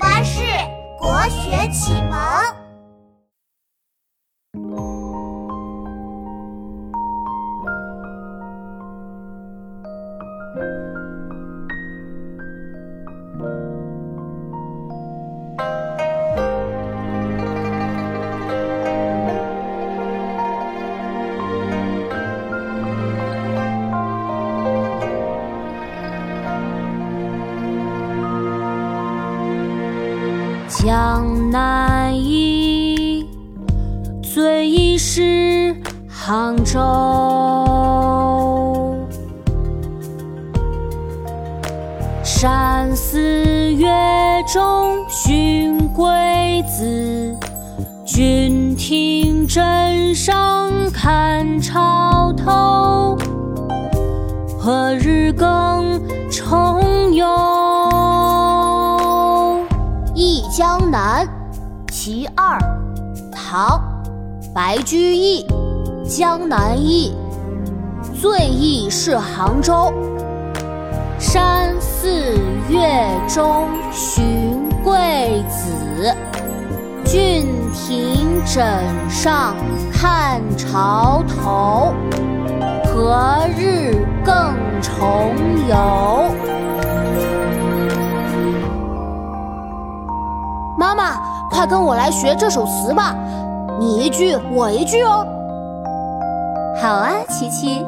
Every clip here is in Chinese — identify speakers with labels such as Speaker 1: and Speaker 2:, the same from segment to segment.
Speaker 1: 巴士国学启蒙。
Speaker 2: 江南忆，最忆是杭州。山寺月中寻归子，郡亭枕上看潮头。何日更重游？
Speaker 3: 江南其二，唐，白居易。江南忆，最忆是杭州。山寺月中寻桂子，郡亭枕上看潮头。何日更重游？妈妈，快跟我来学这首词吧，你一句我一句哦。
Speaker 2: 好啊，琪琪。
Speaker 3: 《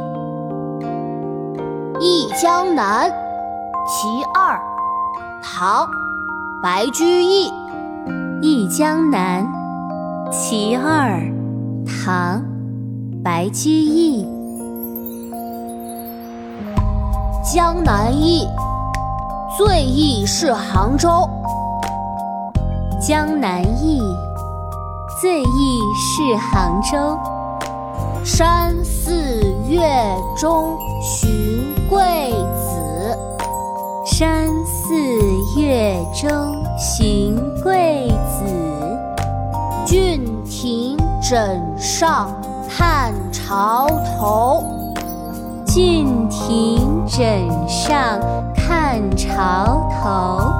Speaker 3: 忆江南·其二》唐·白居易。
Speaker 2: 《忆江南·其二》唐·白居易。
Speaker 3: 江南忆，最忆是杭州。
Speaker 2: 江南忆，最忆是杭州。
Speaker 3: 山寺月中寻桂子，
Speaker 2: 山寺月中寻桂子。
Speaker 3: 郡亭枕上看潮头，
Speaker 2: 郡亭枕上看潮头。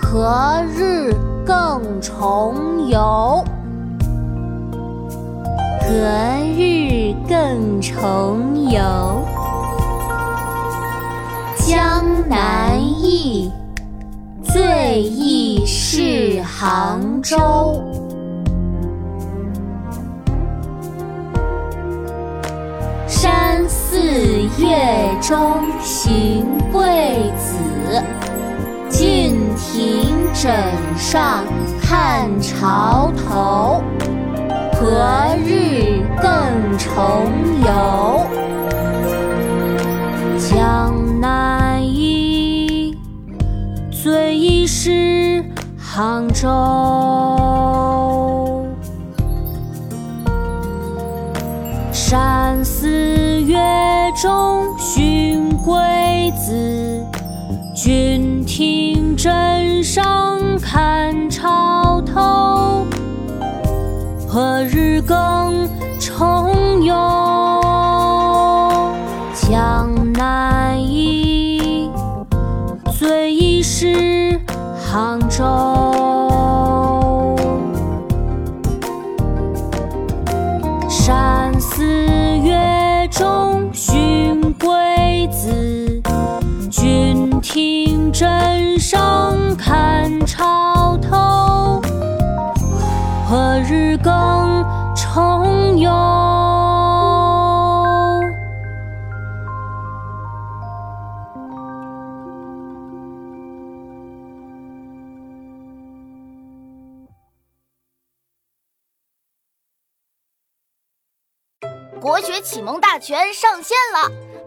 Speaker 3: 何日？更重游，
Speaker 2: 何日更重游？江南忆，最忆是杭州。山寺月中寻桂子，郡亭。枕上看潮头，何日更重游？江南忆，最忆是杭州。山寺月中寻桂子，郡亭枕上。看潮头，何日更重游？江南忆，最忆是杭州。日更重游。
Speaker 1: 国学启蒙大全上线了，